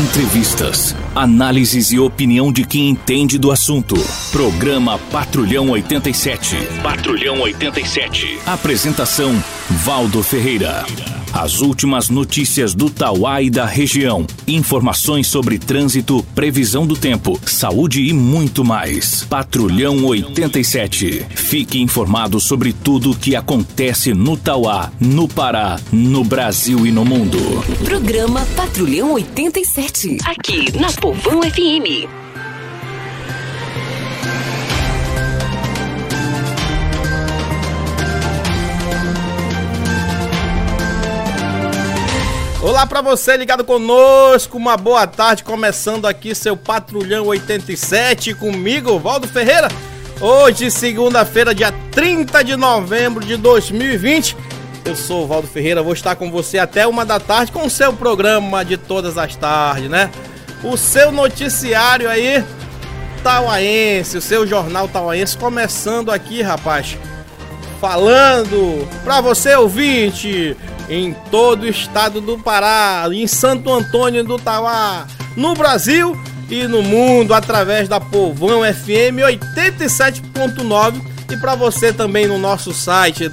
Entrevistas, análises e opinião de quem entende do assunto. Programa Patrulhão 87. Patrulhão 87. Apresentação: Valdo Ferreira. As últimas notícias do Tauá e da região. Informações sobre trânsito, previsão do tempo, saúde e muito mais. Patrulhão 87. Fique informado sobre tudo o que acontece no Tauá, no Pará, no Brasil e no mundo. Programa Patrulhão 87. Aqui na Povão FM. Olá para você ligado conosco, uma boa tarde, começando aqui seu Patrulhão 87 comigo, Valdo Ferreira. Hoje, segunda-feira, dia 30 de novembro de 2020. Eu sou o Valdo Ferreira, vou estar com você até uma da tarde com o seu programa de todas as tardes, né? O seu noticiário aí, Tauaense, o seu jornal Tauaense, começando aqui, rapaz. Falando para você ouvinte, em todo o estado do Pará, em Santo Antônio do Tauá, no Brasil e no mundo através da Povão FM 87.9 e para você também no nosso site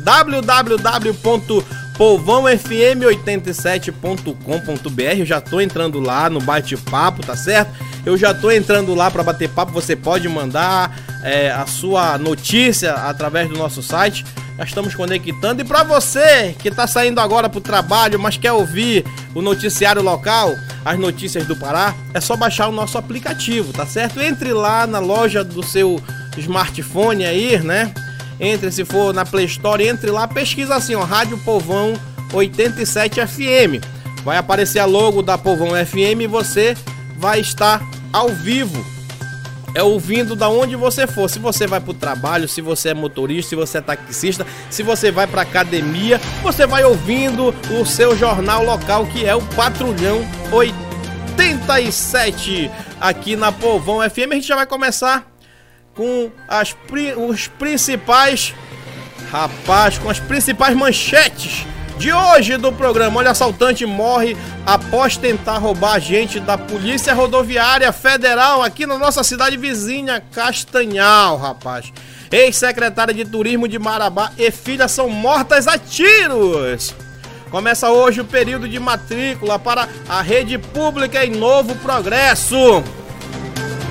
www.povãofm87.com.br. Eu já tô entrando lá no bate-papo, tá certo? Eu já tô entrando lá para bater papo. Você pode mandar é, a sua notícia através do nosso site já estamos conectando. E para você que está saindo agora para o trabalho, mas quer ouvir o noticiário local, as notícias do Pará, é só baixar o nosso aplicativo, tá certo? Entre lá na loja do seu smartphone aí, né? Entre, se for na Play Store, entre lá, pesquisa assim, ó, Rádio Povão 87 FM. Vai aparecer a logo da Povão FM e você vai estar ao vivo é ouvindo da onde você for. Se você vai para o trabalho, se você é motorista, se você é taxista, se você vai para academia, você vai ouvindo o seu jornal local que é o Patrulhão 87 aqui na Povão FM. A gente já vai começar com as, os principais rapaz, com as principais manchetes de hoje do programa. Olha, assaltante morre após tentar roubar gente da Polícia Rodoviária Federal aqui na nossa cidade vizinha, Castanhal, rapaz. Ex-secretária de Turismo de Marabá e filha são mortas a tiros. Começa hoje o período de matrícula para a rede pública em Novo Progresso.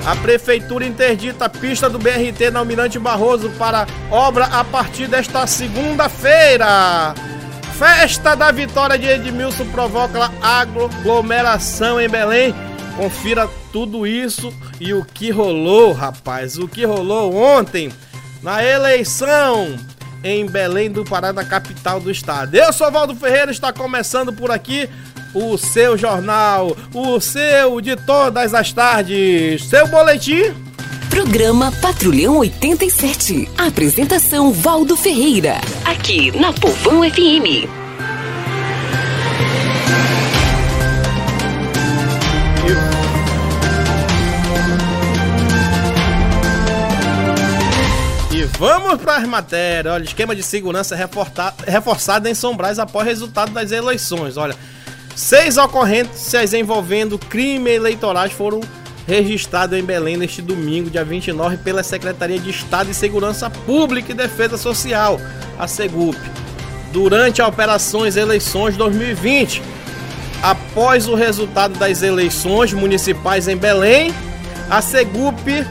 A prefeitura interdita a pista do BRT na Almirante Barroso para obra a partir desta segunda-feira. Festa da vitória de Edmilson provoca aglomeração em Belém. Confira tudo isso e o que rolou, rapaz. O que rolou ontem na eleição em Belém do Pará, na capital do estado. Eu sou Valdo Ferreira, está começando por aqui o seu jornal, o seu de todas as tardes, seu boletim Programa Patrulhão 87. Apresentação Valdo Ferreira. Aqui na Povão FM. E vamos para as matérias. Olha, esquema de segurança reforçado em São Brás após resultado das eleições. Olha, seis ocorrências envolvendo crime eleitorais foram registrado em Belém neste domingo, dia 29, pela Secretaria de Estado de Segurança Pública e Defesa Social, a SEGUP, durante a Operações Eleições 2020. Após o resultado das eleições municipais em Belém, a SEGUP.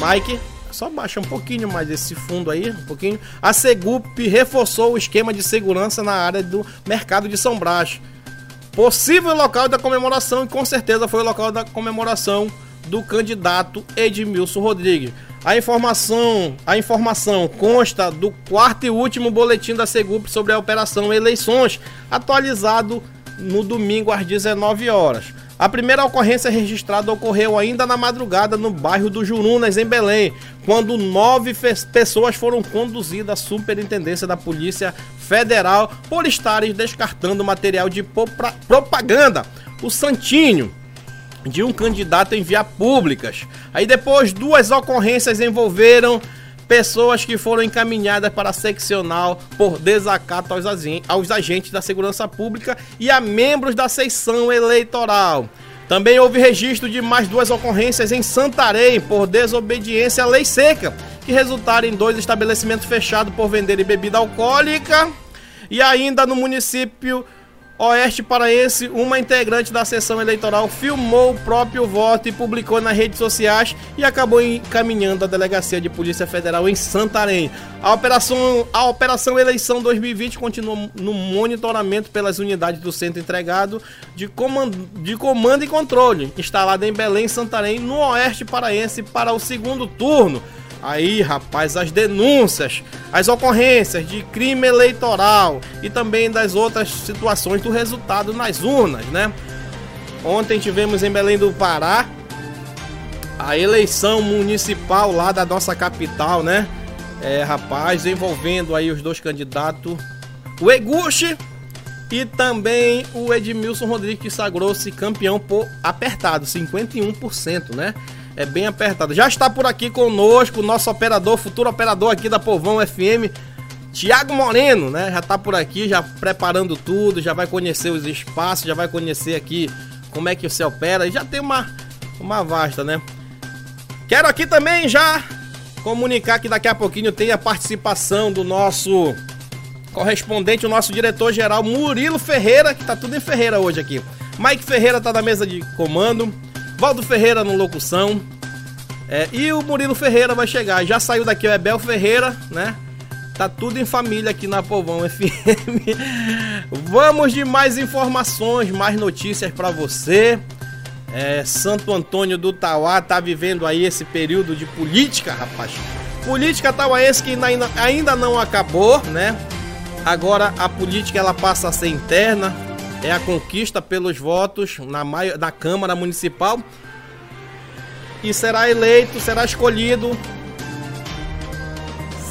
Mike, só baixa um pouquinho mais esse fundo aí, um pouquinho. A Segup reforçou o esquema de segurança na área do mercado de São Brás possível local da comemoração e com certeza foi o local da comemoração do candidato Edmilson Rodrigues. A informação, a informação consta do quarto e último boletim da Segup sobre a operação Eleições, atualizado no domingo às 19 horas. A primeira ocorrência registrada ocorreu ainda na madrugada no bairro do Jurunas, em Belém, quando nove pessoas foram conduzidas à superintendência da Polícia Federal por estarem descartando material de propaganda. O Santinho de um candidato em via públicas. Aí depois duas ocorrências envolveram pessoas que foram encaminhadas para a seccional por desacato aos, agentes da segurança pública e a membros da seção eleitoral. Também houve registro de mais duas ocorrências em Santarém por desobediência à lei seca, que resultaram em dois estabelecimentos fechados por venderem bebida alcoólica. E ainda no município Oeste Paraense, uma integrante da sessão eleitoral filmou o próprio voto e publicou nas redes sociais e acabou encaminhando a delegacia de Polícia Federal em Santarém. A operação, a operação Eleição 2020 continua no monitoramento pelas unidades do centro entregado de comando, de comando e controle, instalado em Belém, Santarém, no Oeste Paraense, para o segundo turno. Aí, rapaz, as denúncias, as ocorrências de crime eleitoral e também das outras situações do resultado nas urnas, né? Ontem tivemos em Belém do Pará a eleição municipal lá da nossa capital, né? É, rapaz, envolvendo aí os dois candidatos, o Eguchi e também o Edmilson Rodrigues, que sagrou-se campeão por apertado, 51%, né? É bem apertado. Já está por aqui conosco o nosso operador, futuro operador aqui da Povão FM, Tiago Moreno, né? Já está por aqui, já preparando tudo, já vai conhecer os espaços, já vai conhecer aqui como é que você opera. E já tem uma, uma vasta, né? Quero aqui também já comunicar que daqui a pouquinho tem a participação do nosso correspondente, o nosso diretor-geral Murilo Ferreira, que tá tudo em Ferreira hoje aqui. Mike Ferreira tá na mesa de comando. Valdo Ferreira no locução. É, e o Murilo Ferreira vai chegar. Já saiu daqui o Ebel Ferreira, né? Tá tudo em família aqui na Povão FM. Vamos de mais informações, mais notícias para você. É, Santo Antônio do Tauá tá vivendo aí esse período de política, rapaz. Política tauaense que ainda, ainda não acabou, né? Agora a política ela passa a ser interna, é a conquista pelos votos na, na Câmara Municipal e será eleito, será escolhido.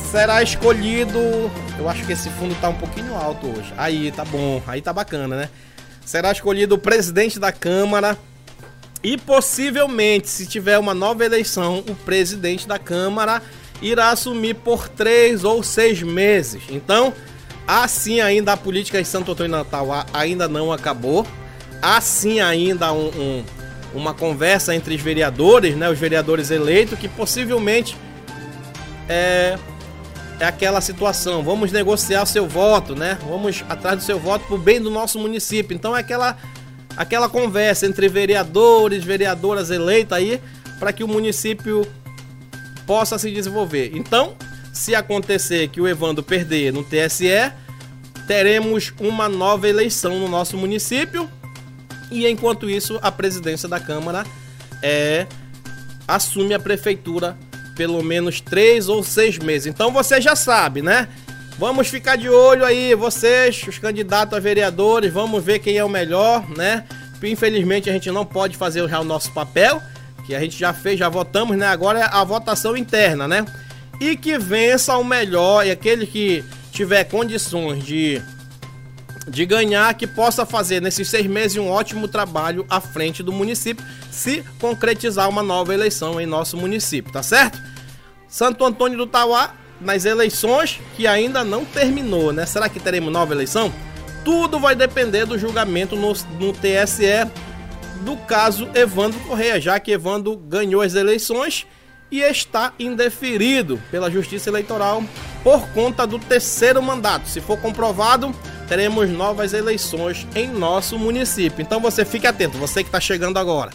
Será escolhido. Eu acho que esse fundo tá um pouquinho alto hoje. Aí, tá bom. Aí tá bacana, né? Será escolhido o presidente da Câmara. E possivelmente, se tiver uma nova eleição, o presidente da Câmara irá assumir por três ou seis meses. Então, Assim ainda a política em Santo Antônio Natal ainda não acabou. Assim ainda um, um, uma conversa entre os vereadores, né, os vereadores eleitos, que possivelmente é, é aquela situação. Vamos negociar o seu voto, né? Vamos atrás do seu voto para o bem do nosso município. Então é aquela, aquela conversa entre vereadores, vereadoras eleitas aí, para que o município possa se desenvolver. Então, se acontecer que o Evandro perder no TSE, teremos uma nova eleição no nosso município. E enquanto isso, a presidência da Câmara é, assume a prefeitura pelo menos três ou seis meses. Então você já sabe, né? Vamos ficar de olho aí, vocês, os candidatos a vereadores, vamos ver quem é o melhor, né? Infelizmente a gente não pode fazer já o nosso papel, que a gente já fez, já votamos, né? Agora é a votação interna, né? E que vença o melhor e aquele que tiver condições de, de ganhar, que possa fazer nesses seis meses um ótimo trabalho à frente do município, se concretizar uma nova eleição em nosso município, tá certo? Santo Antônio do Tauá, nas eleições que ainda não terminou, né? Será que teremos nova eleição? Tudo vai depender do julgamento no, no TSE do caso Evandro Correia, já que Evandro ganhou as eleições e está indeferido pela Justiça Eleitoral por conta do terceiro mandato. Se for comprovado, teremos novas eleições em nosso município. Então você fique atento, você que está chegando agora.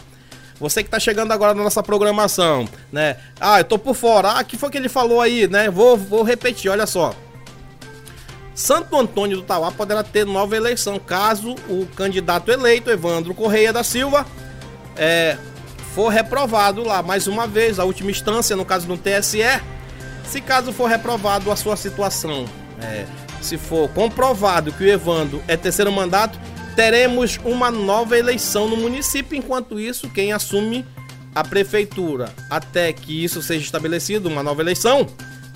Você que está chegando agora na nossa programação, né? Ah, eu tô por fora. Ah, que foi que ele falou aí, né? Vou, vou repetir, olha só. Santo Antônio do Tauá poderá ter nova eleição caso o candidato eleito, Evandro Correia da Silva, é, for reprovado lá mais uma vez, a última instância, no caso do TSE, se caso for reprovado a sua situação, é, se for comprovado que o Evandro é terceiro mandato, teremos uma nova eleição no município. Enquanto isso, quem assume a prefeitura até que isso seja estabelecido, uma nova eleição,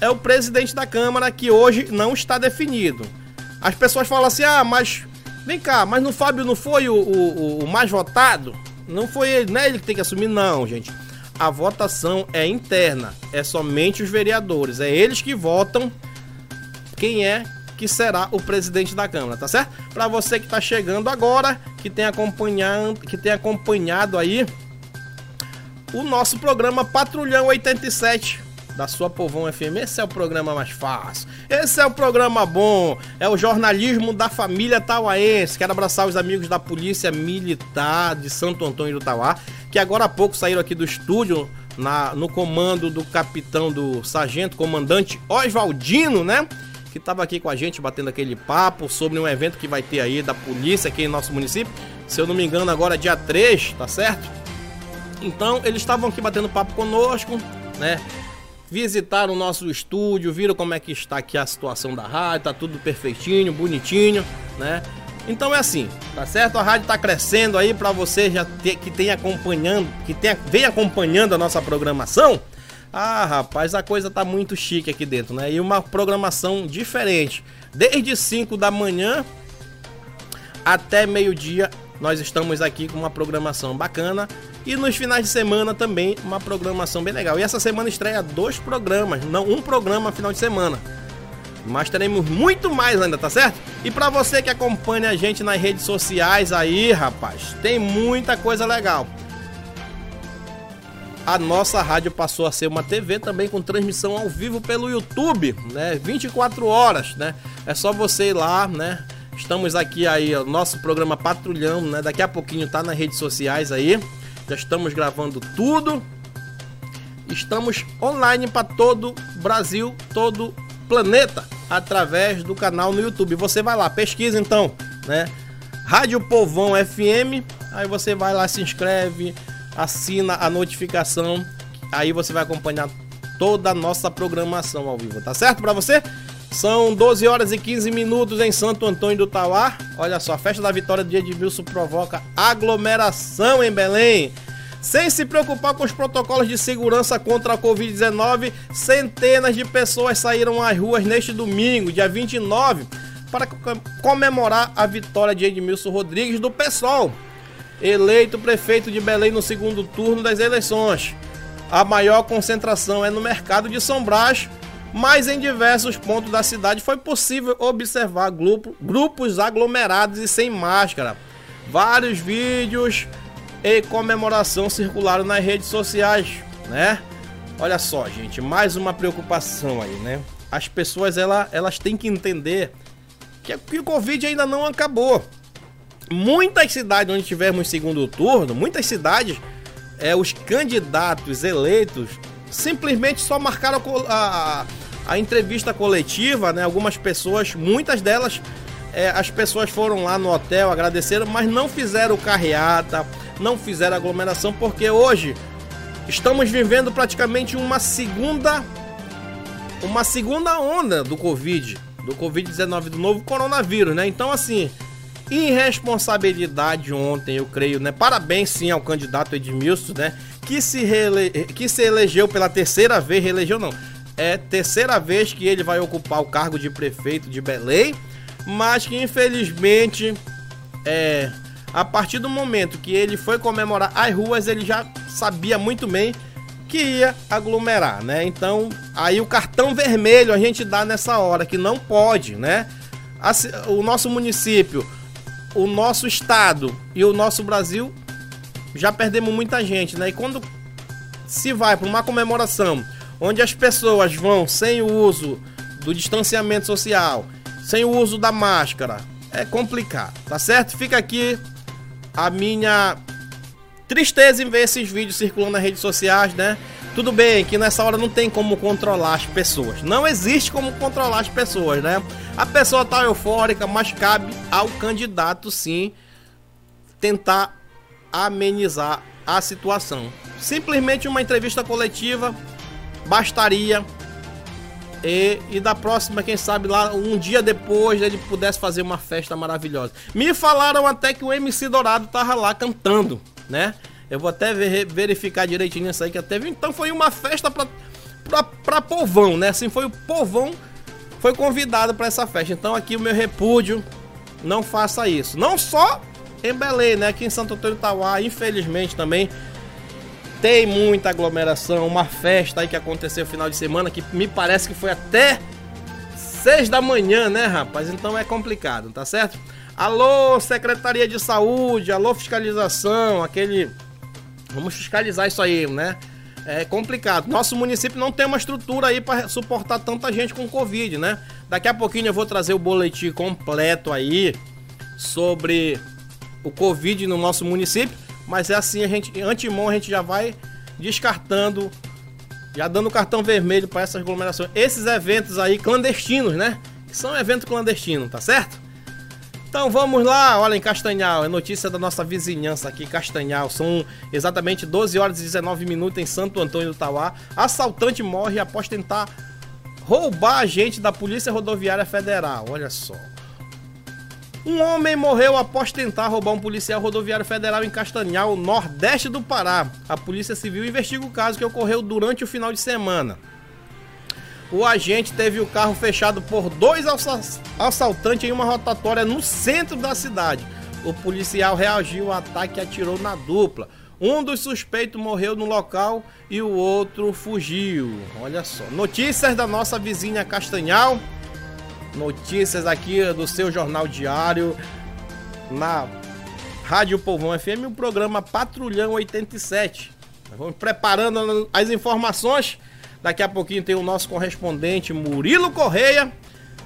é o presidente da Câmara, que hoje não está definido. As pessoas falam assim: ah, mas vem cá, mas no Fábio não foi o, o, o mais votado? Não foi ele, não é ele que tem que assumir, não, gente. a votação é interna, é somente os vereadores, é eles que votam quem é que será o presidente da Câmara, tá certo? Para você que está chegando agora, que tem acompanhado, que tem acompanhado aí o nosso programa Patrulhão 87 da sua Povão FM. Esse é o programa mais fácil. Esse é o programa bom. É o jornalismo da família tauaense. Quero abraçar os amigos da Polícia Militar de Santo Antônio do Tauá, que agora há pouco saíram aqui do estúdio na, no comando do capitão do sargento comandante Oswaldino, né? que estava aqui com a gente batendo aquele papo sobre um evento que vai ter aí da polícia aqui em nosso município. Se eu não me engano, agora é dia 3, tá certo? Então, eles estavam aqui batendo papo conosco, né? Visitaram o nosso estúdio, viram como é que está aqui a situação da rádio, tá tudo perfeitinho, bonitinho, né? Então é assim, tá certo? A rádio tá crescendo aí para você já ter, que tem acompanhando, que tem, vem acompanhando a nossa programação. Ah, rapaz, a coisa tá muito chique aqui dentro, né? E uma programação diferente. Desde 5 da manhã até meio-dia, nós estamos aqui com uma programação bacana. E nos finais de semana também uma programação bem legal. E essa semana estreia dois programas, não um programa final de semana. Mas teremos muito mais ainda, tá certo? E para você que acompanha a gente nas redes sociais aí, rapaz, tem muita coisa legal a nossa rádio passou a ser uma TV também com transmissão ao vivo pelo YouTube, né? 24 horas, né? É só você ir lá, né? Estamos aqui aí, o nosso programa Patrulhão, né? Daqui a pouquinho tá nas redes sociais aí. Já estamos gravando tudo. Estamos online para todo Brasil, todo planeta, através do canal no YouTube. Você vai lá, pesquisa então, né? Rádio Povão FM. Aí você vai lá, se inscreve, assina a notificação, aí você vai acompanhar toda a nossa programação ao vivo, tá certo para você? São 12 horas e 15 minutos em Santo Antônio do Tauá. Olha só, a festa da vitória de Edmilson provoca aglomeração em Belém. Sem se preocupar com os protocolos de segurança contra a Covid-19, centenas de pessoas saíram às ruas neste domingo, dia 29, para comemorar a vitória de Edmilson Rodrigues do PSOL eleito prefeito de Belém no segundo turno das eleições. A maior concentração é no mercado de São Brás, mas em diversos pontos da cidade foi possível observar grupo, grupos aglomerados e sem máscara. Vários vídeos e comemoração circularam nas redes sociais, né? Olha só, gente, mais uma preocupação aí, né? As pessoas ela, elas têm que entender que, que o Covid ainda não acabou muitas cidades onde tivermos segundo turno, muitas cidades, é, os candidatos eleitos simplesmente só marcaram a, a, a entrevista coletiva, né? Algumas pessoas, muitas delas, é, as pessoas foram lá no hotel, agradeceram, mas não fizeram carreata, não fizeram aglomeração, porque hoje estamos vivendo praticamente uma segunda uma segunda onda do Covid, do Covid-19, do novo coronavírus, né? Então, assim, irresponsabilidade ontem, eu creio, né? Parabéns sim ao candidato Edmilson, né? Que se, reele... que se elegeu pela terceira vez, reelegeu não. É terceira vez que ele vai ocupar o cargo de prefeito de Belém, mas que infelizmente é a partir do momento que ele foi comemorar as ruas, ele já sabia muito bem que ia aglomerar, né? Então, aí o cartão vermelho a gente dá nessa hora que não pode, né? O nosso município o nosso estado e o nosso Brasil já perdemos muita gente, né? E quando se vai para uma comemoração onde as pessoas vão sem o uso do distanciamento social, sem o uso da máscara, é complicado, tá certo? Fica aqui a minha tristeza em ver esses vídeos circulando nas redes sociais, né? Tudo bem que nessa hora não tem como controlar as pessoas. Não existe como controlar as pessoas, né? A pessoa tá eufórica, mas cabe ao candidato sim tentar amenizar a situação. Simplesmente uma entrevista coletiva bastaria. E, e da próxima, quem sabe lá um dia depois ele pudesse fazer uma festa maravilhosa. Me falaram até que o MC Dourado tava lá cantando, né? Eu vou até ver, verificar direitinho isso aí que até Então foi uma festa pra, pra, pra povão, né? Assim, foi o povão foi convidado para essa festa. Então aqui o meu repúdio, não faça isso. Não só em Belém, né? Aqui em Santo Antônio Tauá, infelizmente também tem muita aglomeração, uma festa aí que aconteceu no final de semana que me parece que foi até 6 da manhã, né, rapaz? Então é complicado, tá certo? Alô, Secretaria de Saúde, alô, fiscalização, aquele. Vamos fiscalizar isso aí, né? É complicado. Nosso município não tem uma estrutura aí para suportar tanta gente com Covid, né? Daqui a pouquinho eu vou trazer o boletim completo aí sobre o Covid no nosso município. Mas é assim, a gente, antemão, a gente já vai descartando, já dando cartão vermelho para essas aglomerações. Esses eventos aí clandestinos, né? Que são eventos clandestinos, tá certo? Então vamos lá, olha em Castanhal, é notícia da nossa vizinhança aqui, Castanhal. São exatamente 12 horas e 19 minutos em Santo Antônio do Tauá. Assaltante morre após tentar roubar agente da Polícia Rodoviária Federal. Olha só. Um homem morreu após tentar roubar um policial rodoviário federal em Castanhal, nordeste do Pará. A Polícia Civil investiga o caso que ocorreu durante o final de semana. O agente teve o carro fechado por dois assaltantes em uma rotatória no centro da cidade. O policial reagiu ao ataque e atirou na dupla. Um dos suspeitos morreu no local e o outro fugiu. Olha só. Notícias da nossa vizinha Castanhal notícias aqui do seu jornal diário na Rádio Povão FM, o programa Patrulhão 87. vamos preparando as informações. Daqui a pouquinho tem o nosso correspondente Murilo Correia,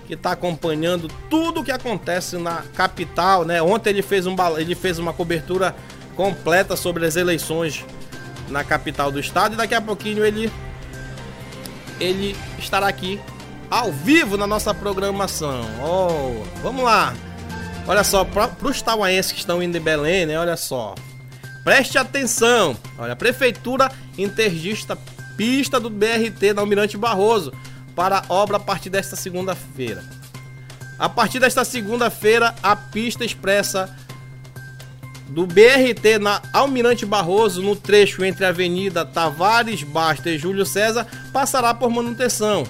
que está acompanhando tudo o que acontece na capital, né? Ontem ele fez, um, ele fez uma cobertura completa sobre as eleições na capital do estado e daqui a pouquinho ele ele estará aqui ao vivo na nossa programação. Oh, vamos lá. Olha só, para os tauaenses que estão indo em Belém, né? Olha só. Preste atenção. Olha, a prefeitura interdista pista do BRT da Almirante Barroso para obra a partir desta segunda-feira. A partir desta segunda-feira, a pista expressa do BRT na Almirante Barroso, no trecho entre a Avenida Tavares Basta e Júlio César, passará por manutenção.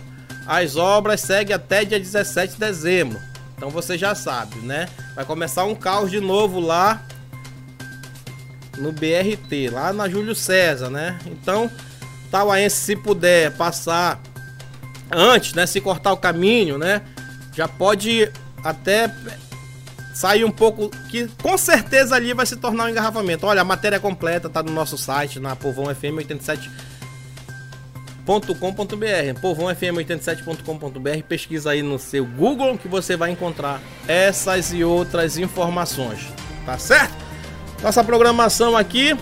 As obras seguem até dia 17 de dezembro. Então você já sabe, né? Vai começar um caos de novo lá no BRT, lá na Júlio César, né? Então, Tauaense, se puder passar antes, né? Se cortar o caminho, né? Já pode até sair um pouco, que com certeza ali vai se tornar um engarrafamento. Olha, a matéria completa tá no nosso site, na Povão FM 87 povãofm87.com.br, povãofm87.com.br, pesquisa aí no seu Google que você vai encontrar essas e outras informações, tá certo? Nossa programação aqui,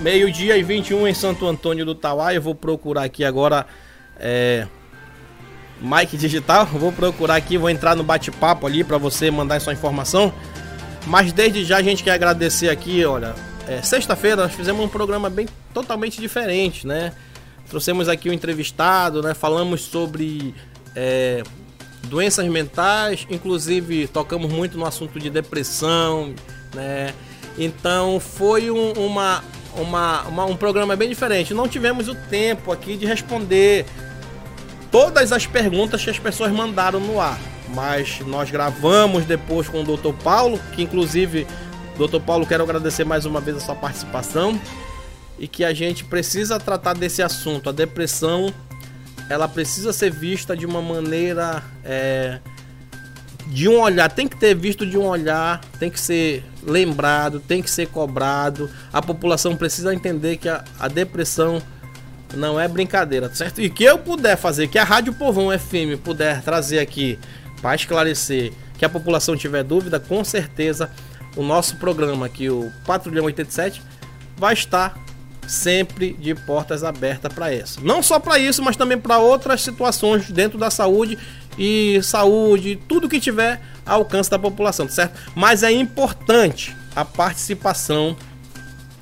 meio-dia e 21 em Santo Antônio do Tauá, eu vou procurar aqui agora, é, Mike Digital, vou procurar aqui, vou entrar no bate-papo ali para você mandar sua informação, mas desde já a gente quer agradecer aqui, olha, é, sexta-feira nós fizemos um programa bem totalmente diferente, né? Trouxemos aqui um entrevistado, né? Falamos sobre é, doenças mentais, inclusive tocamos muito no assunto de depressão, né? Então foi um, uma, uma, uma, um programa bem diferente. Não tivemos o tempo aqui de responder todas as perguntas que as pessoas mandaram no ar. Mas nós gravamos depois com o Dr. Paulo, que inclusive, Dr. Paulo, quero agradecer mais uma vez a sua participação e que a gente precisa tratar desse assunto. A depressão ela precisa ser vista de uma maneira é, de um olhar, tem que ter visto de um olhar, tem que ser lembrado, tem que ser cobrado. A população precisa entender que a, a depressão não é brincadeira, certo? E que eu puder fazer, que a Rádio Povão FM puder trazer aqui para esclarecer, que a população tiver dúvida, com certeza o nosso programa aqui, o Patrulhão 87, vai estar sempre de portas abertas para isso. Não só para isso, mas também para outras situações dentro da saúde e saúde, tudo que tiver ao alcance da população, certo? Mas é importante a participação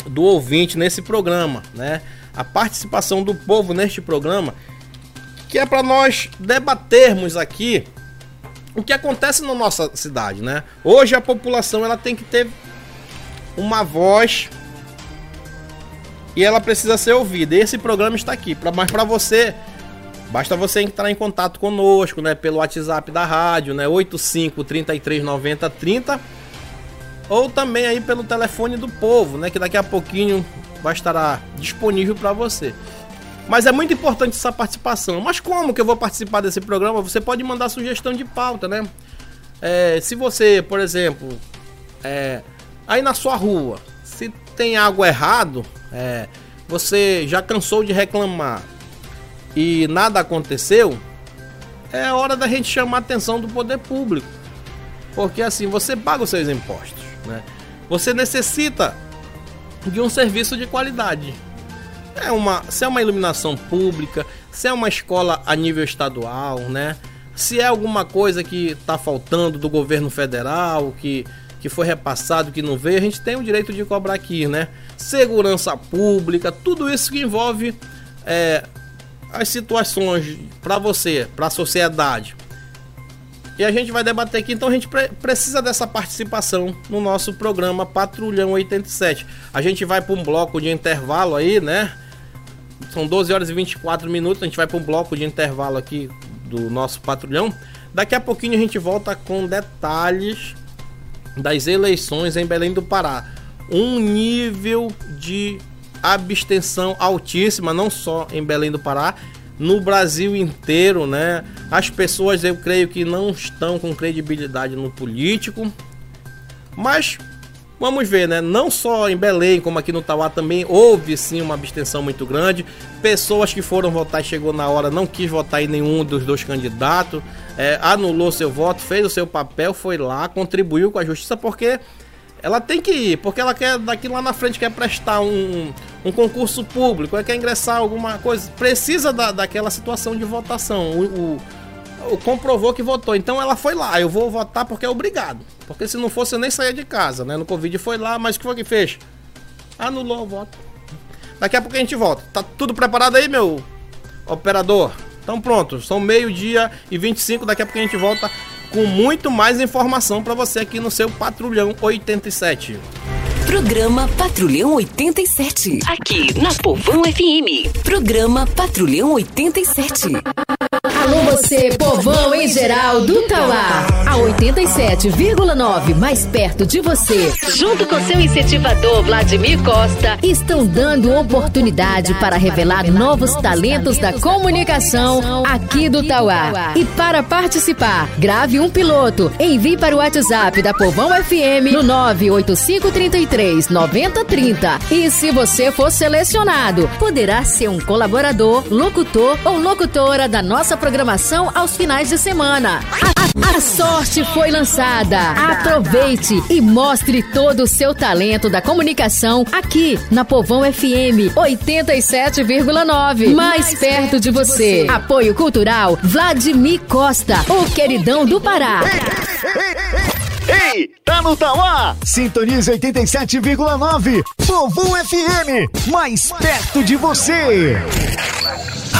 do ouvinte nesse programa, né? A participação do povo neste programa, que é para nós debatermos aqui o que acontece na nossa cidade, né? Hoje a população ela tem que ter uma voz e ela precisa ser ouvida. Esse programa está aqui, pra, mas para você basta você entrar em contato conosco, né, pelo WhatsApp da rádio, né, 85 33 90 30 ou também aí pelo telefone do povo, né, que daqui a pouquinho vai estar disponível para você. Mas é muito importante essa participação. Mas como que eu vou participar desse programa? Você pode mandar sugestão de pauta, né? É, se você, por exemplo, é, aí na sua rua, tem algo errado, é, você já cansou de reclamar e nada aconteceu, é hora da gente chamar a atenção do poder público. Porque assim, você paga os seus impostos, né? Você necessita de um serviço de qualidade. É uma, se é uma iluminação pública, se é uma escola a nível estadual, né? Se é alguma coisa que está faltando do governo federal, que, que foi repassado, que não veio, a gente tem o direito de cobrar aqui, né? Segurança pública, tudo isso que envolve é, as situações para você, para a sociedade. E a gente vai debater aqui, então a gente pre precisa dessa participação no nosso programa Patrulhão 87. A gente vai para um bloco de intervalo aí, né? São 12 horas e 24 minutos, a gente vai para um bloco de intervalo aqui do nosso patrulhão. Daqui a pouquinho a gente volta com detalhes das eleições em Belém do Pará. Um nível de abstenção altíssima, não só em Belém do Pará, no Brasil inteiro, né? As pessoas, eu creio que não estão com credibilidade no político, mas vamos ver, né? Não só em Belém, como aqui no Tauá também houve sim uma abstenção muito grande. Pessoas que foram votar chegou na hora, não quis votar em nenhum dos dois candidatos, é, anulou seu voto, fez o seu papel, foi lá, contribuiu com a justiça porque ela tem que ir, porque ela quer daqui lá na frente quer prestar um, um concurso público, ela quer ingressar alguma coisa, precisa da, daquela situação de votação. O, o, comprovou que votou, então ela foi lá. Eu vou votar porque é obrigado, porque se não fosse eu nem saía de casa, né? No Covid foi lá, mas o que foi que fez? Anulou o voto. Daqui a pouco a gente volta. Tá tudo preparado aí, meu operador? Então pronto, são meio-dia e 25, daqui a pouco a gente volta com muito mais informação para você aqui no seu Patrulhão 87. Programa Patrulhão 87. Aqui na Povão FM. Programa Patrulhão 87. Alô você, povão em geral do Tauá. A 87,9 mais perto de você. Junto com seu incentivador Vladimir Costa, estão dando oportunidade para revelar novos talentos da comunicação aqui do Tauá. E para participar, grave um piloto, envie para o WhatsApp da Povão FM no 98533 9030. E se você for selecionado, poderá ser um colaborador, locutor ou locutora da nossa programação programação aos finais de semana. A, a, a sorte foi lançada. Aproveite e mostre todo o seu talento da comunicação aqui na Povão FM 87,9. Mais perto de você. Apoio Cultural Vladimir Costa, o queridão do Pará. Ei, tá no Tauá? Sintonize 87,9. Povão FM, mais perto de você.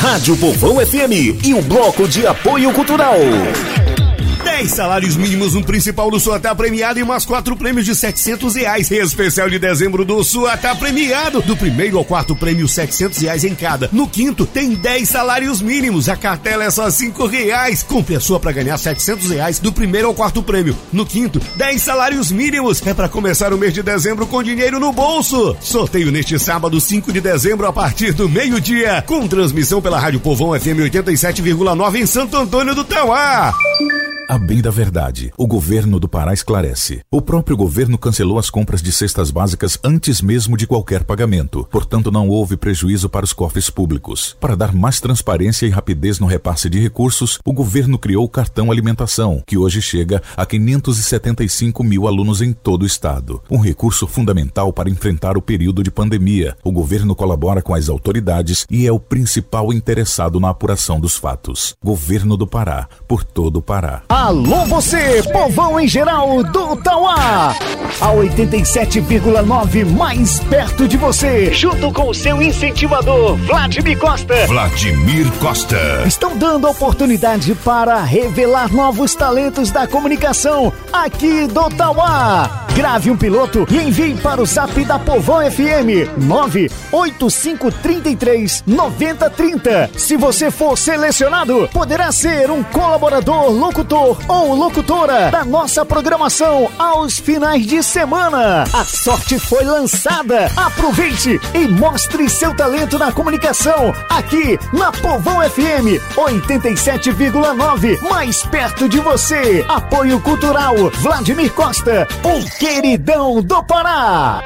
Rádio Povão FM e o Bloco de Apoio Cultural. 10 salários mínimos no principal do Suatá premiado e mais quatro prêmios de 700 reais. Especial de dezembro do Suatá premiado. Do primeiro ao quarto prêmio, 700 reais em cada. No quinto, tem 10 salários mínimos. A cartela é só 5 reais. Compre a sua para ganhar 700 reais do primeiro ao quarto prêmio. No quinto, 10 salários mínimos. É para começar o mês de dezembro com dinheiro no bolso. Sorteio neste sábado, 5 de dezembro, a partir do meio-dia. Com transmissão pela Rádio Povão FM 87,9 em Santo Antônio do Tauá. A bem da verdade, o governo do Pará esclarece. O próprio governo cancelou as compras de cestas básicas antes mesmo de qualquer pagamento. Portanto, não houve prejuízo para os cofres públicos. Para dar mais transparência e rapidez no repasse de recursos, o governo criou o cartão alimentação, que hoje chega a 575 mil alunos em todo o estado. Um recurso fundamental para enfrentar o período de pandemia. O governo colabora com as autoridades e é o principal interessado na apuração dos fatos. Governo do Pará, por todo o Pará. Alô você, povão em geral do Tauá. A 87,9 mais perto de você. Junto com o seu incentivador, Vladimir Costa. Vladimir Costa. Estão dando oportunidade para revelar novos talentos da comunicação aqui do Tauá. Grave um piloto e envie para o zap da Povão FM 98533 9030. Se você for selecionado, poderá ser um colaborador, locutor ou locutora da nossa programação aos finais de semana. A sorte foi lançada. Aproveite e mostre seu talento na comunicação aqui na Povão FM 87,9, mais perto de você. Apoio Cultural Vladimir Costa, o queridão do Pará.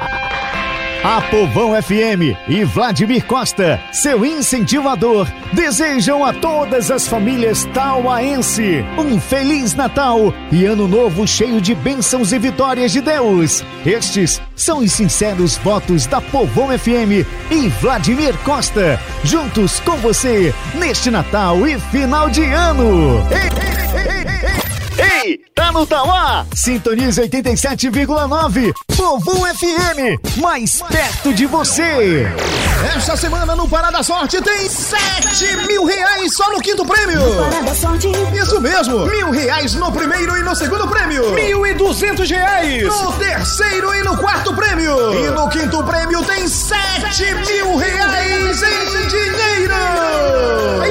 A Povão FM e Vladimir Costa, seu incentivador, desejam a todas as famílias tauaense um feliz Natal e Ano Novo cheio de bênçãos e vitórias de Deus. Estes são os sinceros votos da Povão FM e Vladimir Costa, juntos com você neste Natal e final de ano. Ei, ei, ei, Ei, tá no Tauá? Sintonize 87,9. Povão FM, mais perto de você. Esta semana no Parada Sorte tem 7 mil reais só no quinto prêmio. Parada Sorte. Isso mesmo, mil reais no primeiro e no segundo prêmio. Mil e duzentos reais no terceiro e no quarto prêmio. E no quinto prêmio tem 7 mil reais em dinheiro.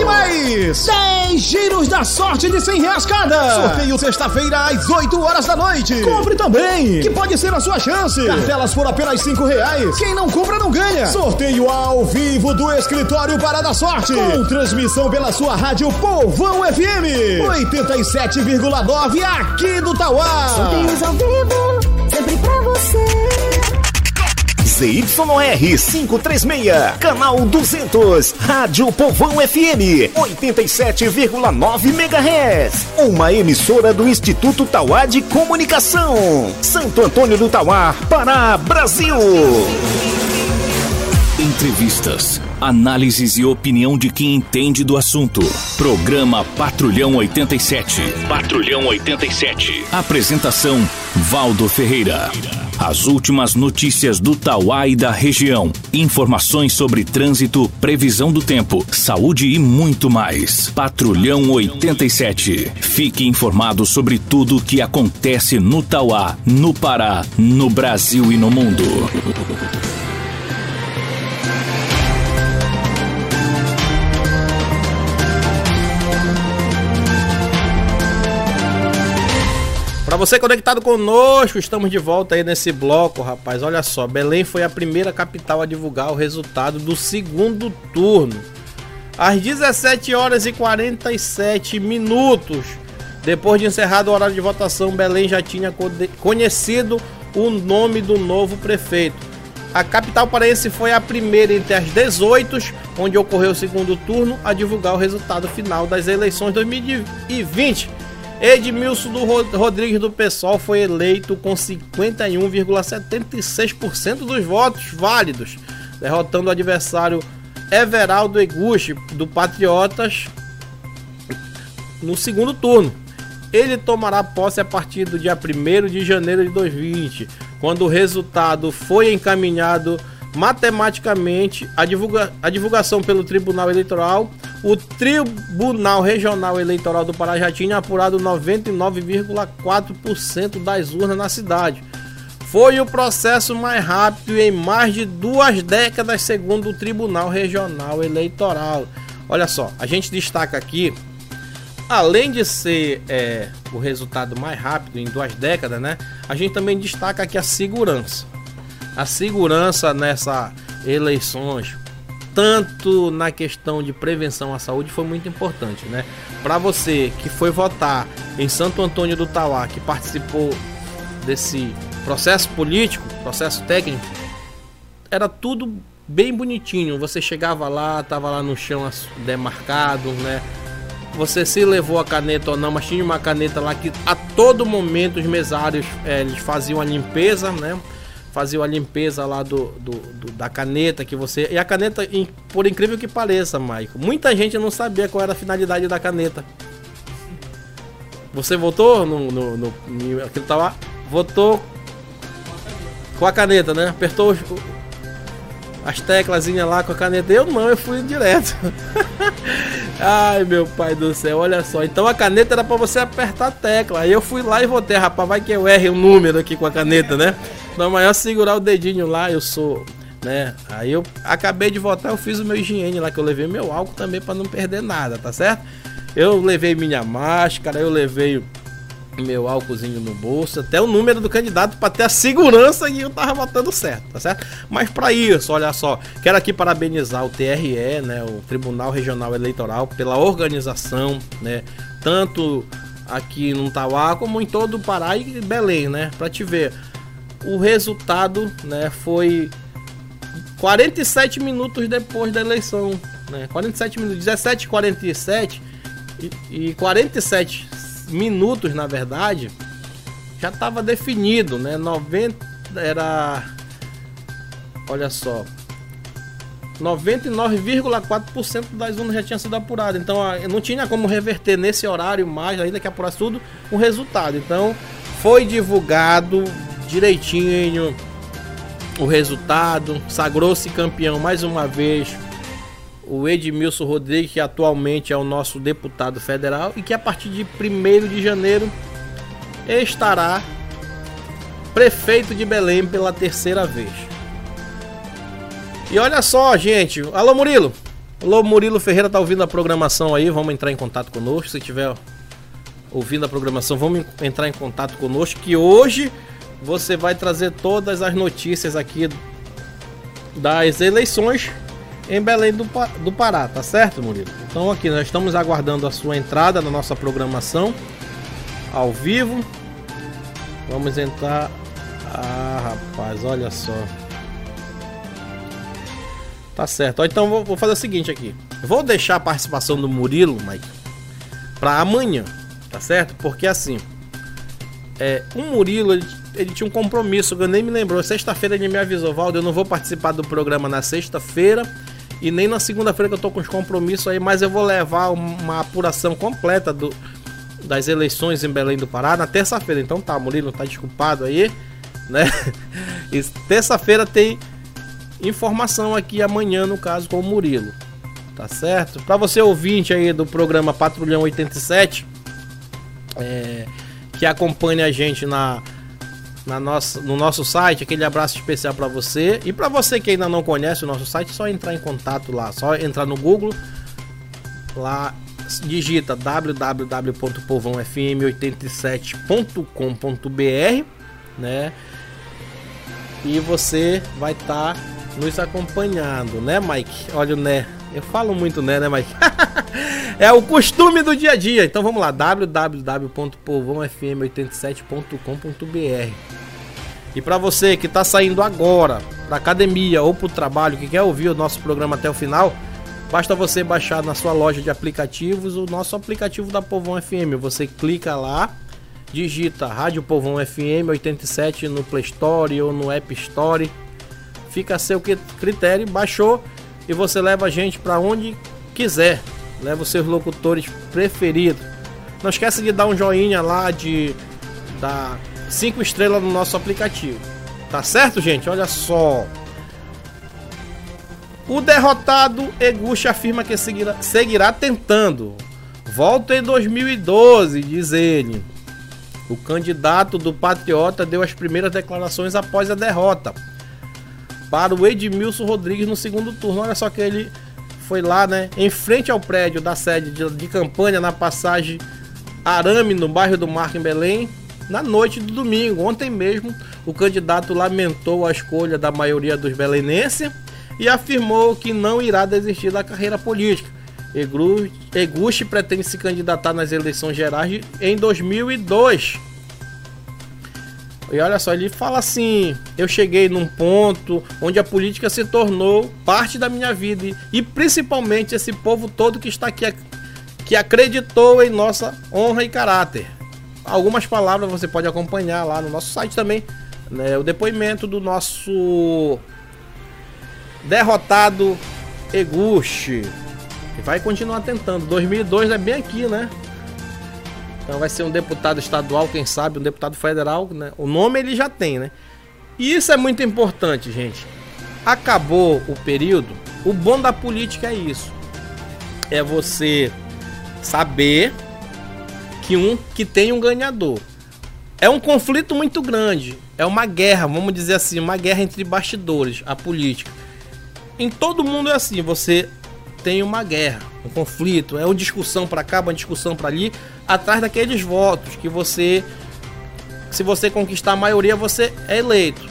E mais 10 giros da sorte de 100 reais cada. Sorteio sexta-feira às 8 horas da noite. Compre também, que pode ser a sua chance. Cartelas por apenas 5 reais. Quem não compra não ganha. Sorteio ao vivo do escritório Parada Sorte. Com transmissão pela sua rádio Povão FM. 87,9 aqui do Tauá. Sorteios ao vivo, sempre pra você. ZYR 536, canal 200, Rádio Povão FM, 87,9 MHz. Uma emissora do Instituto Tauá de Comunicação. Santo Antônio do Tauá, Pará, Brasil. Entrevistas, análises e opinião de quem entende do assunto. Programa Patrulhão 87. Patrulhão 87. Apresentação: Valdo Ferreira. As últimas notícias do Tauá e da região. Informações sobre trânsito, previsão do tempo, saúde e muito mais. Patrulhão 87. Fique informado sobre tudo o que acontece no Tauá, no Pará, no Brasil e no mundo. Você conectado conosco, estamos de volta aí nesse bloco, rapaz. Olha só, Belém foi a primeira capital a divulgar o resultado do segundo turno. Às 17 horas e 47 minutos, depois de encerrado o horário de votação, Belém já tinha conhecido o nome do novo prefeito. A capital paraense foi a primeira entre as 18, onde ocorreu o segundo turno, a divulgar o resultado final das eleições 2020 Edmilson do Rodrigues do PSOL foi eleito com 51,76% dos votos válidos, derrotando o adversário Everaldo Eguchi do Patriotas no segundo turno. Ele tomará posse a partir do dia 1 de janeiro de 2020, quando o resultado foi encaminhado matematicamente a, divulga a divulgação pelo Tribunal Eleitoral o Tribunal Regional Eleitoral do Pará já tinha apurado 99,4% das urnas na cidade. Foi o processo mais rápido em mais de duas décadas, segundo o Tribunal Regional Eleitoral. Olha só, a gente destaca aqui, além de ser é, o resultado mais rápido em duas décadas, né? A gente também destaca aqui a segurança. A segurança nessas eleições tanto na questão de prevenção à saúde foi muito importante, né? Para você que foi votar em Santo Antônio do Tauá, que participou desse processo político, processo técnico, era tudo bem bonitinho. Você chegava lá, tava lá no chão demarcado, né? Você se levou a caneta ou não, mas tinha uma caneta lá que a todo momento os mesários é, eles faziam a limpeza, né? Faziam a limpeza lá do, do, do, da caneta que você. E a caneta, por incrível que pareça, Maico, muita gente não sabia qual era a finalidade da caneta. Você votou no. no, no, no aquilo tava. Votou com a caneta, né? Apertou o. as teclasinhas lá com a caneta. Eu não, eu fui direto. Ai, meu pai do céu, olha só. Então a caneta era para você apertar a tecla. Aí eu fui lá e votei, rapaz, vai que eu erre o um número aqui com a caneta, né? Então, maior segurar o dedinho lá, eu sou, né? Aí eu acabei de votar, eu fiz o meu higiene lá, que eu levei meu álcool também para não perder nada, tá certo? Eu levei minha máscara, eu levei meu álcoolzinho no bolso, até o número do candidato para ter a segurança e eu tava votando certo, tá certo? Mas para isso, olha só, quero aqui parabenizar o TRE, né, o Tribunal Regional Eleitoral pela organização, né, tanto aqui no Tauá como em todo o Pará e Belém, né, para te ver. O resultado, né, foi 47 minutos depois da eleição, né? 47 minutos, 17 47 e, e 47 minutos, na verdade, já estava definido, né? 90 era olha só, 99,4% das urnas já tinha sido apurado. Então não tinha como reverter nesse horário mais, ainda que apurasse tudo, o resultado. Então foi divulgado direitinho o resultado, sagrou-se campeão mais uma vez o Edmilson Rodrigues, que atualmente é o nosso deputado federal e que a partir de 1 de janeiro estará prefeito de Belém pela terceira vez. E olha só, gente. Alô, Murilo. Alô, Murilo Ferreira tá ouvindo a programação aí. Vamos entrar em contato conosco. Se tiver ouvindo a programação, vamos entrar em contato conosco. Que hoje você vai trazer todas as notícias aqui das eleições em Belém do, do Pará, tá certo, Murilo? Então aqui nós estamos aguardando a sua entrada na nossa programação ao vivo. Vamos entrar. Ah, rapaz, olha só. Tá certo. Então vou, vou fazer o seguinte aqui. Vou deixar a participação do Murilo, Mike, para amanhã, tá certo? Porque assim, é, o Murilo ele, ele tinha um compromisso, eu nem me lembrou. Sexta-feira ele me avisou, Valdo, eu não vou participar do programa na sexta-feira e nem na segunda-feira que eu tô com os compromissos aí, mas eu vou levar uma apuração completa do, das eleições em Belém do Pará na terça-feira. Então tá, Murilo, tá desculpado aí, né? E terça-feira tem informação aqui amanhã, no caso, com o Murilo. Tá certo? Para você ouvinte aí do programa Patrulhão 87, é, que acompanha a gente na na nossa, no nosso site. Aquele abraço especial para você. E para você que ainda não conhece o nosso site, é só entrar em contato lá. Só entrar no Google. Lá digita www.povãofm87.com.br, né? E você vai estar tá nos acompanhando, né, Mike? Olha o né. Eu falo muito né, né, Mike? é o costume do dia a dia. Então vamos lá, www.povãofm87.com.br. E para você que está saindo agora para academia ou para o trabalho, que quer ouvir o nosso programa até o final, basta você baixar na sua loja de aplicativos o nosso aplicativo da Povão FM. Você clica lá, digita Rádio Povão FM 87 no Play Store ou no App Store. Fica a seu critério, baixou e você leva a gente para onde quiser. Leva os seus locutores preferidos. Não esqueça de dar um joinha lá de dar cinco estrelas no nosso aplicativo. Tá certo, gente? Olha só. O derrotado Eguchi afirma que seguirá, seguirá tentando. Volta em 2012, diz ele. O candidato do Patriota deu as primeiras declarações após a derrota para o Edmilson Rodrigues no segundo turno. Olha só que ele foi lá, né, em frente ao prédio da sede de, de campanha na passagem Arame, no bairro do Marco, em Belém, na noite do domingo. Ontem mesmo, o candidato lamentou a escolha da maioria dos belenenses e afirmou que não irá desistir da carreira política. Eguchi pretende se candidatar nas eleições gerais em 2002 e olha só, ele fala assim: eu cheguei num ponto onde a política se tornou parte da minha vida e principalmente esse povo todo que está aqui que acreditou em nossa honra e caráter. Algumas palavras você pode acompanhar lá no nosso site também, né, o depoimento do nosso derrotado Eguchi. E vai continuar tentando. 2002 é bem aqui, né? Então vai ser um deputado estadual, quem sabe, um deputado federal, né? O nome ele já tem, né? E isso é muito importante, gente. acabou o período, o bom da política é isso. É você saber que um que tem um ganhador. É um conflito muito grande. É uma guerra, vamos dizer assim, uma guerra entre bastidores, a política. Em todo mundo é assim, você tem uma guerra, um conflito, é uma discussão para cá, uma discussão para ali, atrás daqueles votos que você se você conquistar a maioria, você é eleito.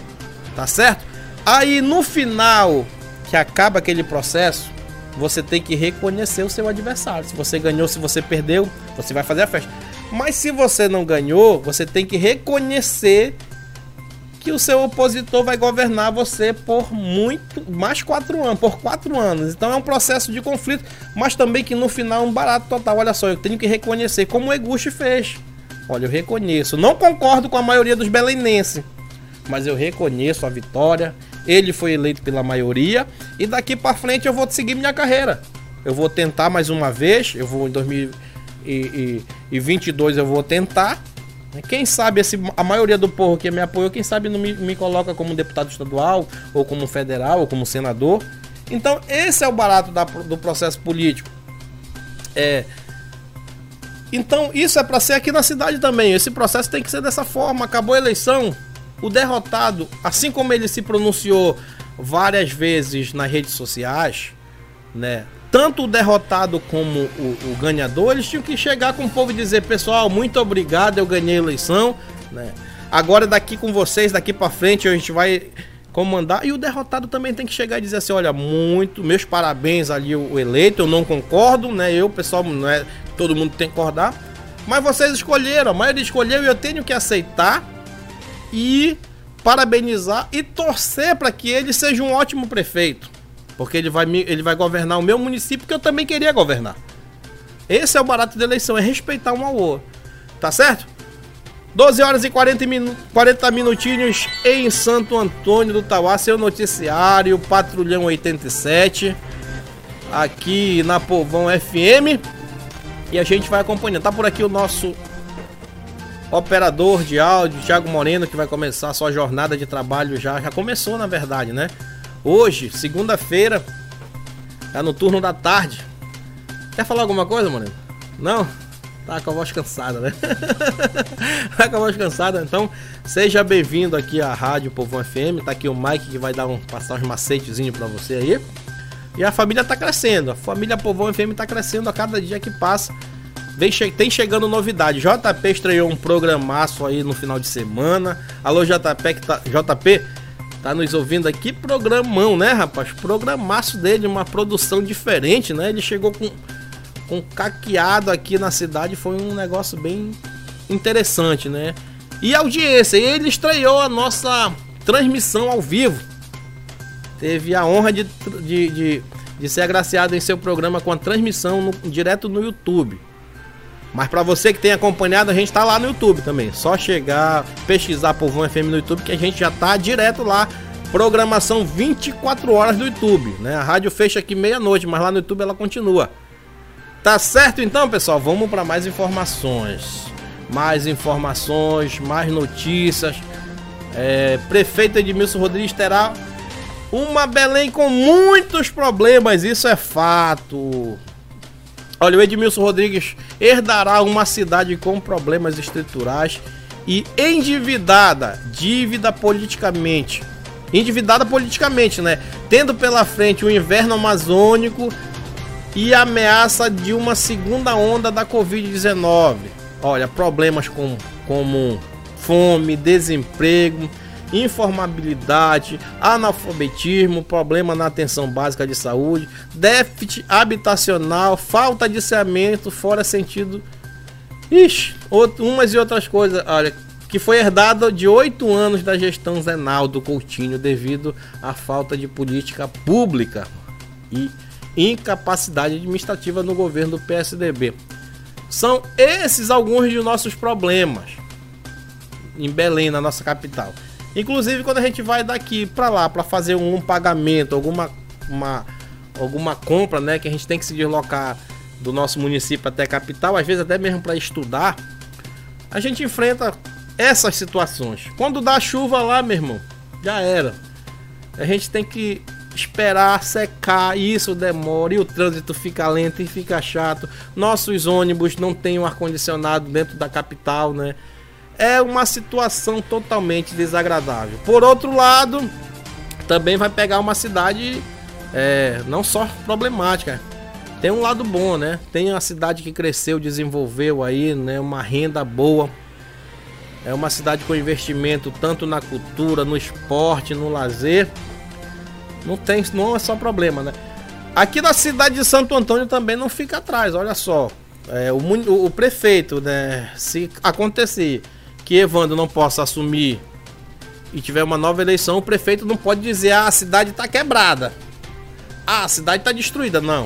Tá certo? Aí no final que acaba aquele processo, você tem que reconhecer o seu adversário. Se você ganhou, se você perdeu, você vai fazer a festa. Mas se você não ganhou, você tem que reconhecer que o seu opositor vai governar você por muito mais quatro anos, por quatro anos. Então é um processo de conflito, mas também que no final é um barato total. Olha só, eu tenho que reconhecer como o Eguchi fez. Olha, eu reconheço. Não concordo com a maioria dos belenenses, mas eu reconheço a vitória. Ele foi eleito pela maioria e daqui para frente eu vou seguir minha carreira. Eu vou tentar mais uma vez. Eu vou em 2022 eu vou tentar. Quem sabe esse, a maioria do povo que me apoiou, quem sabe não me, me coloca como deputado estadual, ou como federal, ou como senador. Então, esse é o barato da, do processo político. É, então, isso é para ser aqui na cidade também. Esse processo tem que ser dessa forma. Acabou a eleição, o derrotado, assim como ele se pronunciou várias vezes nas redes sociais, né? Tanto o derrotado como o, o ganhador, eles tinham que chegar com o povo e dizer: pessoal, muito obrigado, eu ganhei a eleição, né? Agora daqui com vocês, daqui para frente a gente vai comandar. E o derrotado também tem que chegar e dizer assim: olha, muito, meus parabéns ali o, o eleito, eu não concordo, né? Eu, pessoal, não é todo mundo tem que concordar. Mas vocês escolheram, a maioria escolheu e eu tenho que aceitar e parabenizar e torcer para que ele seja um ótimo prefeito. Porque ele vai, ele vai governar o meu município que eu também queria governar. Esse é o barato da eleição, é respeitar um ao outro. Tá certo? 12 horas e 40, minu 40 minutinhos em Santo Antônio do Tauá, seu noticiário, Patrulhão 87, aqui na Povão FM. E a gente vai acompanhando. Tá por aqui o nosso operador de áudio, Thiago Moreno, que vai começar a sua jornada de trabalho já. Já começou, na verdade, né? Hoje, segunda-feira, tá no turno da tarde. Quer falar alguma coisa, Moreno? Não? Tá com a voz cansada, né? tá com a voz cansada, então seja bem-vindo aqui à Rádio Povão FM. Tá aqui o Mike que vai dar um, passar uns macetezinhos para você aí. E a família tá crescendo, a família Povão FM tá crescendo a cada dia que passa. Vem che tem chegando novidade. JP estreou um programaço aí no final de semana. Alô, JP, que tá, JP tá nos ouvindo aqui. Programão, né, rapaz? Programaço dele, uma produção diferente, né? Ele chegou com, com caqueado aqui na cidade. Foi um negócio bem interessante, né? E audiência, ele estreou a nossa transmissão ao vivo. Teve a honra de, de, de, de ser agraciado em seu programa com a transmissão no, direto no YouTube. Mas para você que tem acompanhado, a gente tá lá no YouTube também. Só chegar, pesquisar Povão FM no YouTube que a gente já tá direto lá. Programação 24 horas do YouTube, né? A rádio fecha aqui meia-noite, mas lá no YouTube ela continua. Tá certo então, pessoal? Vamos para mais informações. Mais informações, mais notícias. É, prefeito Edmilson Rodrigues terá uma Belém com muitos problemas, isso é fato. Olha, o Edmilson Rodrigues herdará uma cidade com problemas estruturais e endividada, dívida politicamente. Endividada politicamente, né? Tendo pela frente o inverno amazônico e a ameaça de uma segunda onda da Covid-19. Olha, problemas com, como fome, desemprego, informabilidade, analfabetismo, problema na atenção básica de saúde, déficit habitacional, falta de saneamento, fora sentido. Ixi, outro, umas e outras coisas, olha, que foi herdado de oito anos da gestão Zenaldo Coutinho devido à falta de política pública e incapacidade administrativa no governo do PSDB. São esses alguns de nossos problemas em Belém, na nossa capital. Inclusive quando a gente vai daqui para lá para fazer um pagamento, alguma uma, alguma compra, né, que a gente tem que se deslocar do nosso município até a capital, às vezes até mesmo para estudar, a gente enfrenta essas situações. Quando dá chuva lá, meu irmão, já era. A gente tem que esperar secar, e isso demora, e o trânsito fica lento e fica chato. Nossos ônibus não têm um ar-condicionado dentro da capital, né? É uma situação totalmente desagradável. Por outro lado, também vai pegar uma cidade é, não só problemática. Tem um lado bom, né? Tem uma cidade que cresceu, desenvolveu aí, né? Uma renda boa. É uma cidade com investimento tanto na cultura, no esporte, no lazer. Não tem, não é só problema, né? Aqui na cidade de Santo Antônio também não fica atrás, olha só. É, o, o prefeito, né? Se acontecer que Evandro não possa assumir e tiver uma nova eleição, o prefeito não pode dizer ah, a cidade está quebrada. Ah, a cidade está destruída. Não.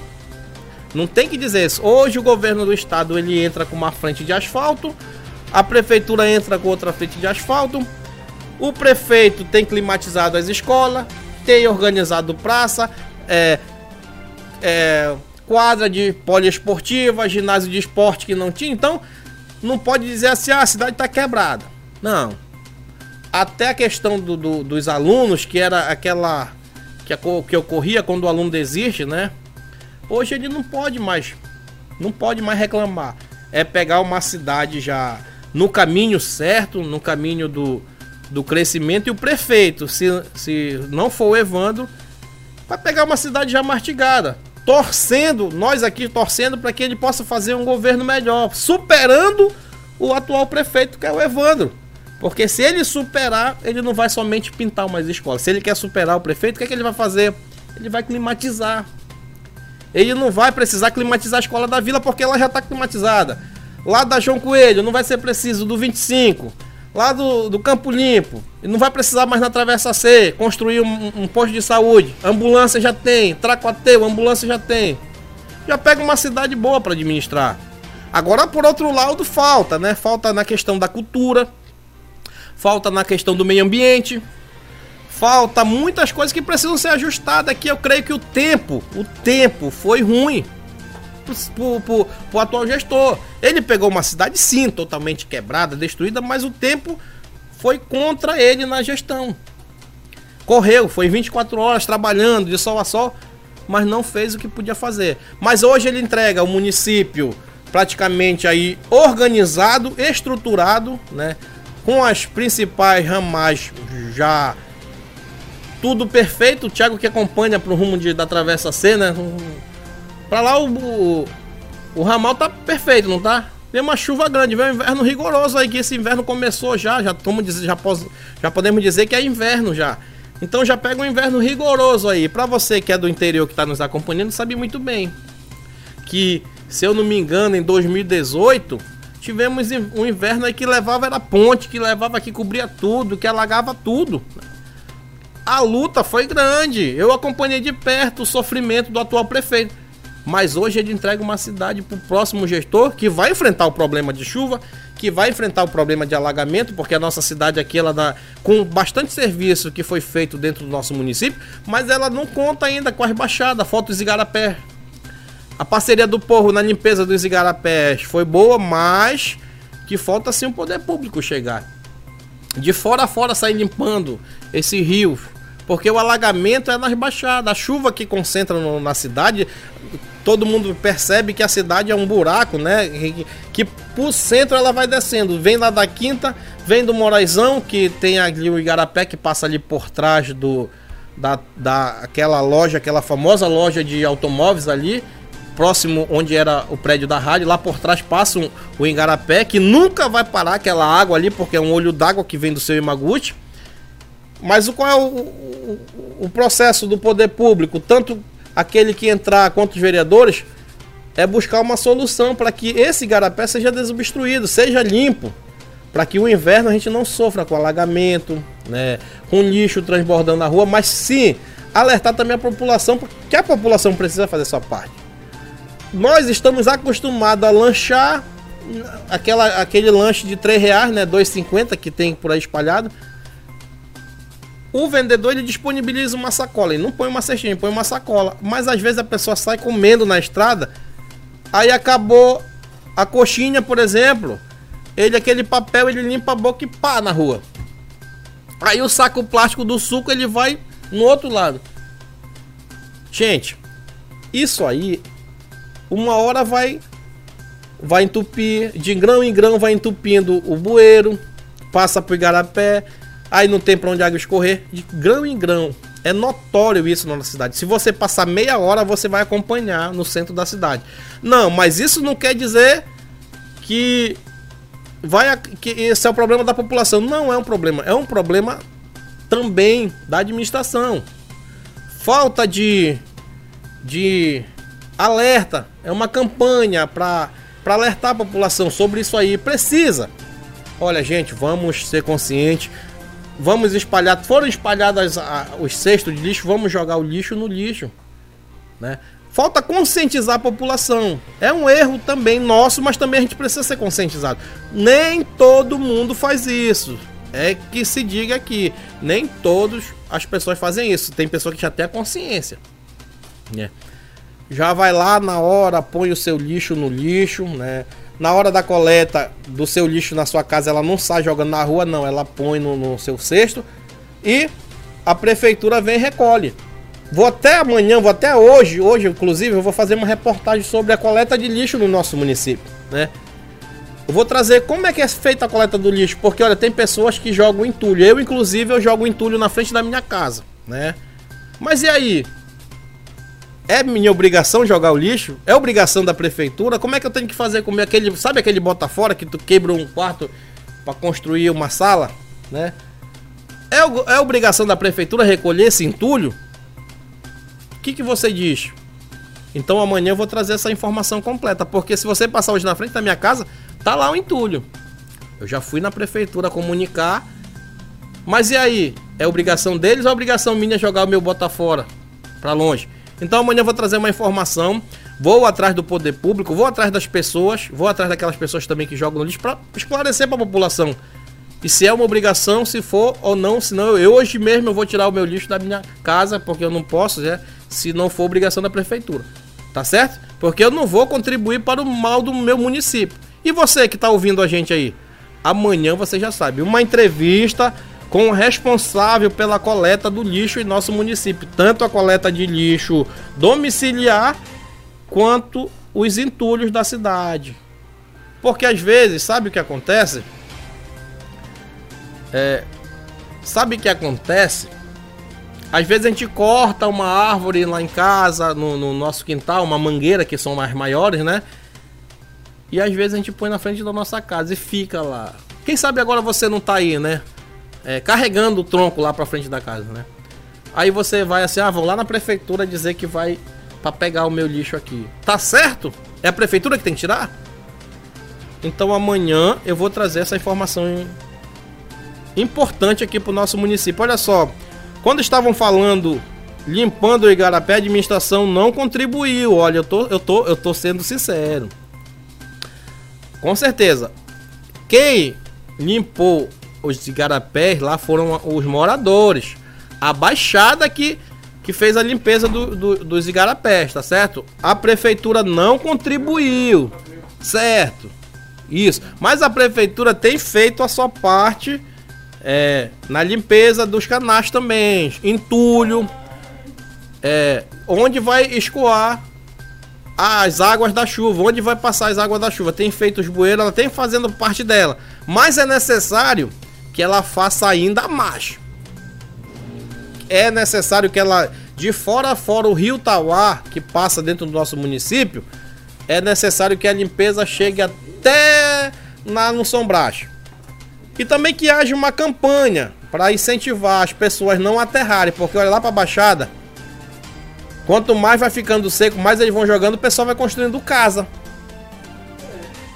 Não tem que dizer isso. Hoje o governo do estado ele entra com uma frente de asfalto, a prefeitura entra com outra frente de asfalto, o prefeito tem climatizado as escolas, tem organizado praça, é, é, quadra de poliesportiva, ginásio de esporte que não tinha. Então, não pode dizer assim, ah, a cidade está quebrada. Não. Até a questão do, do, dos alunos, que era aquela que, que ocorria quando o aluno desiste, né? Hoje ele não pode mais, não pode mais reclamar. É pegar uma cidade já no caminho certo, no caminho do, do crescimento. E o prefeito, se, se não for o Evandro, vai pegar uma cidade já mastigada. Torcendo, nós aqui torcendo para que ele possa fazer um governo melhor, superando o atual prefeito que é o Evandro. Porque se ele superar, ele não vai somente pintar umas escolas. Se ele quer superar o prefeito, o que, é que ele vai fazer? Ele vai climatizar. Ele não vai precisar climatizar a escola da vila porque ela já está climatizada. Lá da João Coelho, não vai ser preciso do 25 lá do, do Campo Limpo, e não vai precisar mais na Travessa C construir um, um posto de saúde. Ambulância já tem, Tracoateu, ambulância já tem. Já pega uma cidade boa para administrar. Agora, por outro lado, falta, né? Falta na questão da cultura, falta na questão do meio ambiente, falta muitas coisas que precisam ser ajustadas aqui. Eu creio que o tempo, o tempo foi ruim pro, pro, pro atual gestor. Ele pegou uma cidade, sim, totalmente quebrada, destruída, mas o tempo foi contra ele na gestão. Correu, foi 24 horas trabalhando de sol a sol, mas não fez o que podia fazer. Mas hoje ele entrega o município praticamente aí organizado, estruturado, né? Com as principais ramais já tudo perfeito. O Thiago que acompanha pro rumo de, da Travessa C, né? Pra lá o, o, o ramal tá perfeito, não tá? Tem uma chuva grande, vem um inverno rigoroso aí, que esse inverno começou já, já, dizer, já, já podemos dizer que é inverno já. Então já pega um inverno rigoroso aí. Pra você que é do interior que tá nos acompanhando, sabe muito bem que, se eu não me engano, em 2018, tivemos um inverno aí que levava era ponte, que levava que cobria tudo, que alagava tudo. A luta foi grande. Eu acompanhei de perto o sofrimento do atual prefeito mas hoje ele entrega uma cidade para o próximo gestor que vai enfrentar o problema de chuva, que vai enfrentar o problema de alagamento, porque a nossa cidade aqui ela dá com bastante serviço que foi feito dentro do nosso município, mas ela não conta ainda com as baixadas, falta os igarapé. A parceria do povo na limpeza dos igarapés foi boa, mas que falta sim o poder público chegar. De fora a fora sair limpando esse rio, porque o alagamento é nas baixadas. A chuva que concentra no, na cidade todo mundo percebe que a cidade é um buraco, né? Que, que por centro ela vai descendo. Vem lá da Quinta, vem do Moraizão, que tem ali o Igarapé que passa ali por trás do da, da aquela loja, aquela famosa loja de automóveis ali, próximo onde era o prédio da rádio, lá por trás passa um, o Igarapé, que nunca vai parar aquela água ali, porque é um olho d'água que vem do seu Imaguchi. Mas qual é o, o, o processo do poder público, tanto aquele que entrar contra os vereadores é buscar uma solução para que esse garapé seja desobstruído, seja limpo, para que o inverno a gente não sofra com alagamento, né, com lixo transbordando na rua, mas sim alertar também a população, porque a população precisa fazer sua parte. Nós estamos acostumados a lanchar aquela, aquele lanche de 3 reais, né, 2,50 que tem por aí espalhado, o vendedor ele disponibiliza uma sacola, ele não põe uma cestinha, põe uma sacola. Mas às vezes a pessoa sai comendo na estrada, aí acabou a coxinha, por exemplo, ele aquele papel ele limpa a boca e pá na rua. Aí o saco plástico do suco ele vai no outro lado. Gente, isso aí, uma hora vai vai entupir, de grão em grão vai entupindo o bueiro, passa pro igarapé, aí não tem para onde a água escorrer, de grão em grão. É notório isso na cidade. Se você passar meia hora, você vai acompanhar no centro da cidade. Não, mas isso não quer dizer que vai que esse é o problema da população. Não é um problema, é um problema também da administração. Falta de de alerta, é uma campanha para para alertar a população sobre isso aí. Precisa. Olha, gente, vamos ser conscientes. Vamos espalhar. Foram espalhados os cestos de lixo, vamos jogar o lixo no lixo. Né? Falta conscientizar a população. É um erro também nosso, mas também a gente precisa ser conscientizado. Nem todo mundo faz isso. É que se diga aqui, nem todas as pessoas fazem isso. Tem pessoa que já tem a consciência. Né? já vai lá na hora, põe o seu lixo no lixo, né? Na hora da coleta do seu lixo na sua casa, ela não sai jogando na rua, não, ela põe no, no seu cesto e a prefeitura vem e recolhe. Vou até amanhã, vou até hoje, hoje inclusive, eu vou fazer uma reportagem sobre a coleta de lixo no nosso município, né? Eu vou trazer como é que é feita a coleta do lixo, porque olha, tem pessoas que jogam entulho. Eu, inclusive, eu jogo entulho na frente da minha casa, né? Mas e aí? É minha obrigação jogar o lixo? É obrigação da prefeitura? Como é que eu tenho que fazer com aquele, sabe aquele bota fora que tu quebra um quarto para construir uma sala, né? É, é obrigação da prefeitura recolher esse entulho? O que, que você diz? Então amanhã eu vou trazer essa informação completa, porque se você passar hoje na frente da minha casa, tá lá o entulho. Eu já fui na prefeitura comunicar. Mas e aí? É obrigação deles ou é obrigação minha jogar o meu bota fora para longe? Então amanhã eu vou trazer uma informação, vou atrás do poder público, vou atrás das pessoas, vou atrás daquelas pessoas também que jogam no lixo para esclarecer para a população. E se é uma obrigação, se for ou não, senão eu hoje mesmo eu vou tirar o meu lixo da minha casa, porque eu não posso, né, se não for obrigação da prefeitura. Tá certo? Porque eu não vou contribuir para o mal do meu município. E você que está ouvindo a gente aí, amanhã você já sabe, uma entrevista com o responsável pela coleta do lixo em nosso município, tanto a coleta de lixo domiciliar quanto os entulhos da cidade. Porque às vezes, sabe o que acontece? É, sabe o que acontece? Às vezes a gente corta uma árvore lá em casa, no, no, nosso quintal, uma mangueira, que são mais maiores, né? E às vezes a gente põe na frente da nossa casa e fica lá. Quem sabe agora você não tá aí, né? É, carregando o tronco lá pra frente da casa, né? Aí você vai assim, ah, vou lá na prefeitura dizer que vai para pegar o meu lixo aqui. Tá certo? É a prefeitura que tem que tirar? Então amanhã eu vou trazer essa informação importante aqui pro nosso município. Olha só, quando estavam falando limpando o Igarapé, a administração não contribuiu. Olha, eu tô, eu tô, eu tô sendo sincero. Com certeza. Quem limpou os igarapés lá foram os moradores. A baixada que, que fez a limpeza do, do, dos igarapés, tá certo? A prefeitura não contribuiu, certo? Isso. Mas a prefeitura tem feito a sua parte é, na limpeza dos canais também. Entulho. É, onde vai escoar as águas da chuva, onde vai passar as águas da chuva. Tem feito os bueiros, ela tem fazendo parte dela. Mas é necessário que ela faça ainda mais. É necessário que ela, de fora a fora, o rio Tauá, que passa dentro do nosso município, é necessário que a limpeza chegue até na, no São. E também que haja uma campanha para incentivar as pessoas não aterrarem, porque olha lá para a Baixada, quanto mais vai ficando seco, mais eles vão jogando, o pessoal vai construindo casa.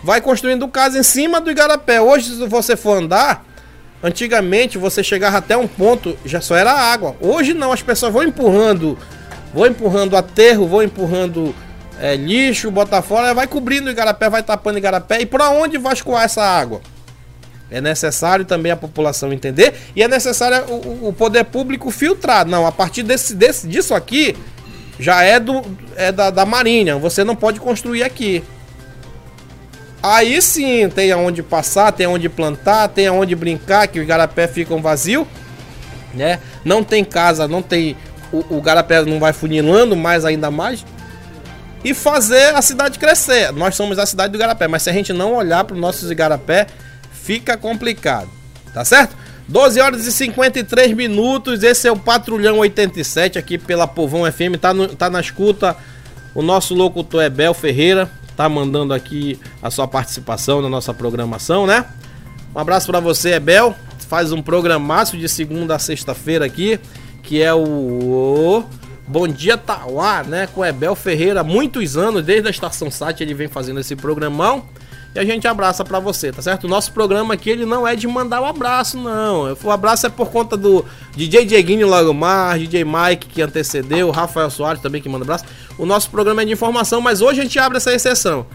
Vai construindo casa em cima do igarapé. Hoje, se você for andar, Antigamente você chegava até um ponto, já só era água. Hoje não, as pessoas vão empurrando, vão empurrando aterro, vão empurrando é, lixo, bota fora, vai cobrindo o igarapé, vai tapando o igarapé. E para onde vai escoar essa água? É necessário também a população entender e é necessário o, o poder público filtrar. Não, a partir desse, desse, disso aqui já é, do, é da, da Marinha. Você não pode construir aqui. Aí sim, tem aonde passar, tem aonde plantar, tem aonde brincar, que os igarapé ficam vazios. né? Não tem casa, não tem. O, o Garapé não vai funilando mais ainda mais. E fazer a cidade crescer. Nós somos a cidade do Igarapé, mas se a gente não olhar para os nossos Igarapé, fica complicado. Tá certo? 12 horas e 53 minutos. Esse é o Patrulhão 87 aqui pela Povão FM. Tá, no, tá na escuta. O nosso locutor é Bel Ferreira. Tá mandando aqui a sua participação na nossa programação, né? Um abraço para você, Ebel. Faz um programaço de segunda a sexta-feira aqui, que é o Bom Dia Tauá, né? Com Ebel Ferreira, muitos anos, desde a Estação Sat ele vem fazendo esse programão. E a gente abraça para você, tá certo? O nosso programa aqui, ele não é de mandar o um abraço, não. O abraço é por conta do DJ Dieguinho Lagomar, DJ Mike que antecedeu, Rafael Soares também que manda abraço. O nosso programa é de informação, mas hoje a gente abre essa exceção.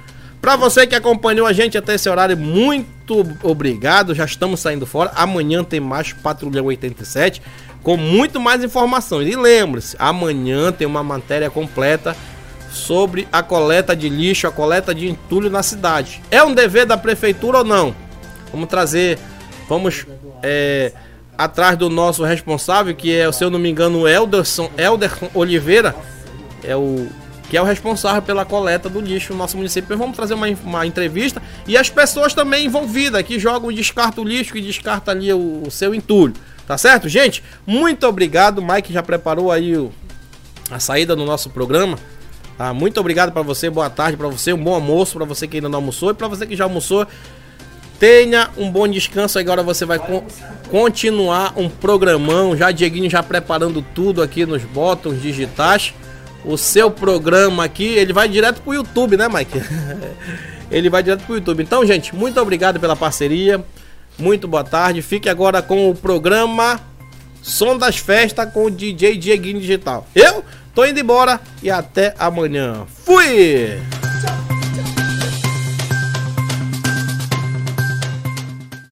Para você que acompanhou a gente até esse horário, muito obrigado. Já estamos saindo fora. Amanhã tem mais Patrulhão 87 com muito mais informações. E lembre-se, amanhã tem uma matéria completa sobre a coleta de lixo, a coleta de entulho na cidade. É um dever da prefeitura ou não? Vamos trazer, vamos é, atrás do nosso responsável, que é, se eu não me engano, o Elderson, Elderson Oliveira, é o que é o responsável pela coleta do lixo no nosso município. Vamos trazer uma, uma entrevista e as pessoas também envolvidas que jogam e descartam o lixo, que descarta ali o, o seu entulho. Tá certo, gente? Muito obrigado. Mike já preparou aí o, a saída do nosso programa. Tá? Muito obrigado para você, boa tarde para você, um bom almoço para você que ainda não almoçou e para você que já almoçou. Tenha um bom descanso. Agora você vai co continuar um programão. Já Dieguinho já preparando tudo aqui nos botões digitais. O seu programa aqui, ele vai direto pro YouTube, né, Mike? ele vai direto pro YouTube. Então, gente, muito obrigado pela parceria. Muito boa tarde. Fique agora com o programa Som das Festas com o DJ Dieguinho Digital. Eu Tô indo embora e até amanhã. Fui!